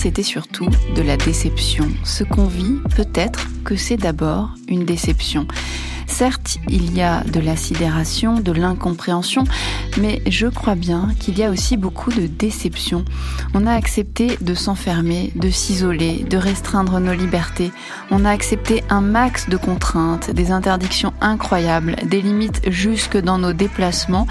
c'était surtout de la déception. Ce qu'on vit, peut-être que c'est d'abord une déception. Certes, il y a de la sidération, de l'incompréhension, mais je crois bien qu'il y a aussi beaucoup de déception. On a accepté de s'enfermer, de s'isoler, de restreindre nos libertés. On a accepté un max de contraintes, des interdictions incroyables, des limites jusque dans nos déplacements.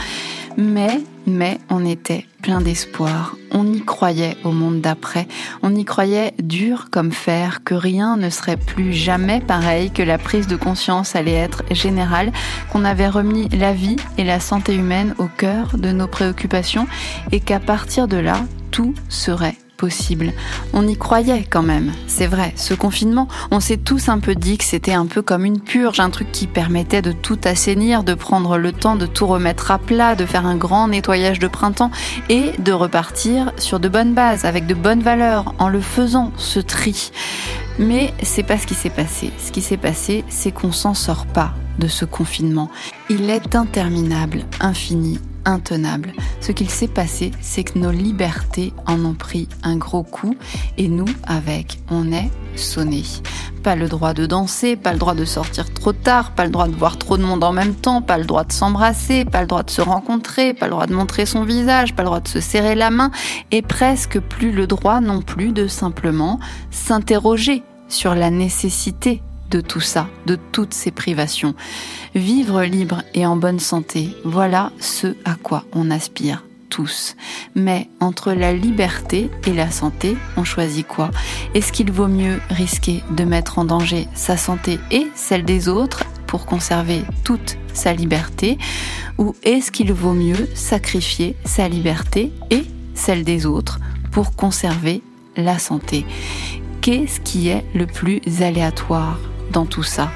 Mais, mais on était plein d'espoir. On y croyait au monde d'après. On y croyait dur comme fer, que rien ne serait plus jamais pareil, que la prise de conscience allait être générale, qu'on avait remis la vie et la santé humaine au cœur de nos préoccupations et qu'à partir de là, tout serait On y croyait quand même, c'est vrai. Ce confinement, on s'est tous un peu dit que c'était un peu comme une purge, un truc qui permettait de tout assainir, de prendre le temps de tout remettre à plat, de faire un grand nettoyage de printemps et de repartir sur de bonnes bases, avec de bonnes valeurs, en le faisant, ce tri. Mais c'est pas ce qui s'est passé. Ce qui s'est passé, c'est qu'on s'en sort pas de ce confinement. Il est interminable, infini, intenable. Ce qu'il s'est passé, c'est que nos libertés en ont pris un gros coup et nous, avec, on est sonné. Pas le droit de danser, pas le droit de sortir trop tard, pas le droit de voir trop de monde en même temps, pas le droit de s'embrasser, pas le droit de se rencontrer, pas le droit de montrer son visage, pas le droit de se serrer la main et presque plus le droit non plus de simplement s'interroger sur la nécessité de tout ça, de toutes ces privations. Vivre libre et en bonne santé, voilà ce à quoi on aspire tous. Mais entre la liberté et la santé, on choisit quoi? Est-ce qu'il vaut mieux risquer de mettre en danger sa santé et celle des autres pour conserver toute sa liberté? Ou est-ce qu'il vaut mieux sacrifier sa liberté et celle des autres pour conserver la santé? Qu'est-ce qui est le plus aléatoire? Dans tout ça.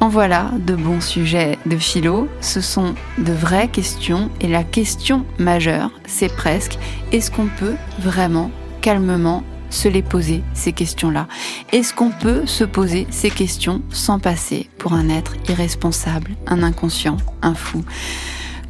En voilà de bons sujets de philo, ce sont de vraies questions et la question majeure, c'est presque est-ce qu'on peut vraiment calmement se les poser, ces questions-là? Est-ce qu'on peut se poser ces questions sans passer pour un être irresponsable, un inconscient, un fou?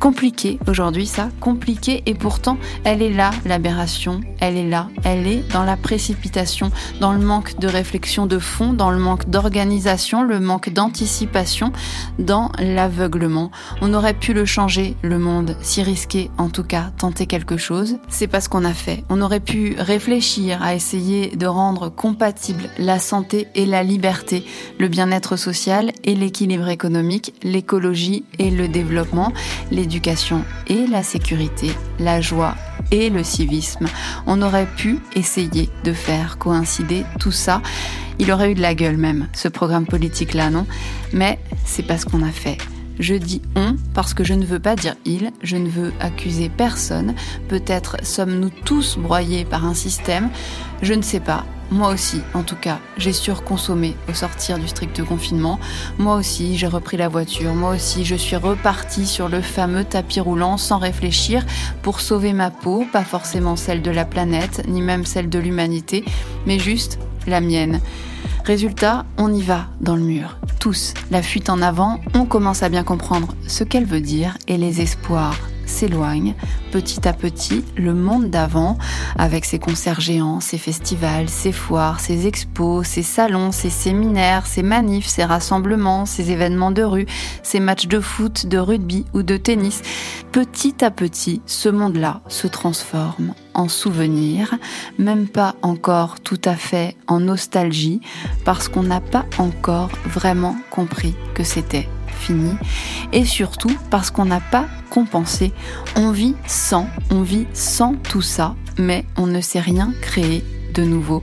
Compliqué aujourd'hui, ça, compliqué, et pourtant, elle est là, l'aberration, elle est là, elle est dans la précipitation, dans le manque de réflexion de fond, dans le manque d'organisation, le manque d'anticipation, dans l'aveuglement. On aurait pu le changer, le monde, si risquer, en tout cas, tenter quelque chose. C'est pas ce qu'on a fait. On aurait pu réfléchir à essayer de rendre compatible la santé et la liberté, le bien-être social et l'équilibre économique, l'écologie et le développement, l'éducation et la sécurité, la joie et le civisme. On aurait pu essayer de faire coïncider tout ça. Il aurait eu de la gueule même, ce programme politique-là, non? Mais c'est pas ce qu'on a fait. Je dis on parce que je ne veux pas dire il, je ne veux accuser personne. Peut-être sommes-nous tous broyés par un système, je ne sais pas. Moi aussi, en tout cas, j'ai surconsommé au sortir du strict confinement. Moi aussi, j'ai repris la voiture. Moi aussi, je suis repartie sur le fameux tapis roulant sans réfléchir pour sauver ma peau, pas forcément celle de la planète, ni même celle de l'humanité, mais juste la mienne. Résultat, on y va dans le mur. Tous, la fuite en avant, on commence à bien comprendre ce qu'elle veut dire et les espoirs s'éloigne petit à petit le monde d'avant avec ses concerts géants, ses festivals, ses foires, ses expos, ses salons, ses séminaires, ses manifs, ses rassemblements, ses événements de rue, ses matchs de foot, de rugby ou de tennis. Petit à petit, ce monde-là se transforme en souvenir, même pas encore tout à fait en nostalgie, parce qu'on n'a pas encore vraiment compris que c'était et surtout parce qu'on n'a pas compensé. On vit sans, on vit sans tout ça, mais on ne sait rien créer de nouveau.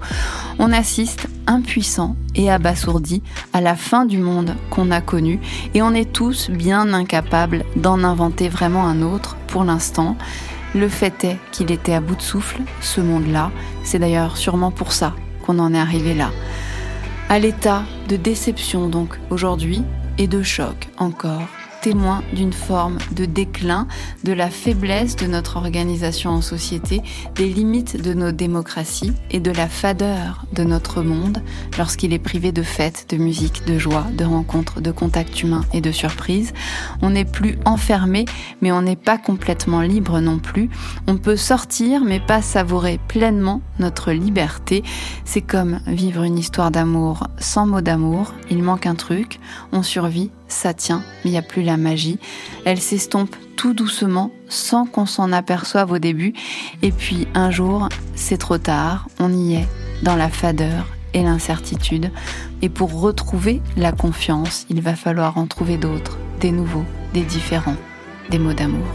On assiste impuissant et abasourdi à la fin du monde qu'on a connu et on est tous bien incapables d'en inventer vraiment un autre pour l'instant. Le fait est qu'il était à bout de souffle, ce monde-là. C'est d'ailleurs sûrement pour ça qu'on en est arrivé là. À l'état de déception donc aujourd'hui, et de choc encore témoin d'une forme de déclin, de la faiblesse de notre organisation en société, des limites de nos démocraties et de la fadeur de notre monde lorsqu'il est privé de fêtes, de musique, de joie, de rencontres, de contacts humains et de surprises. On n'est plus enfermé, mais on n'est pas complètement libre non plus. On peut sortir, mais pas savourer pleinement notre liberté. C'est comme vivre une histoire d'amour sans mot d'amour. Il manque un truc, on survit, ça tient, mais il n'y a plus la magie. Elle s'estompe tout doucement, sans qu'on s'en aperçoive au début. Et puis un jour, c'est trop tard, on y est, dans la fadeur et l'incertitude. Et pour retrouver la confiance, il va falloir en trouver d'autres, des nouveaux, des différents, des mots d'amour.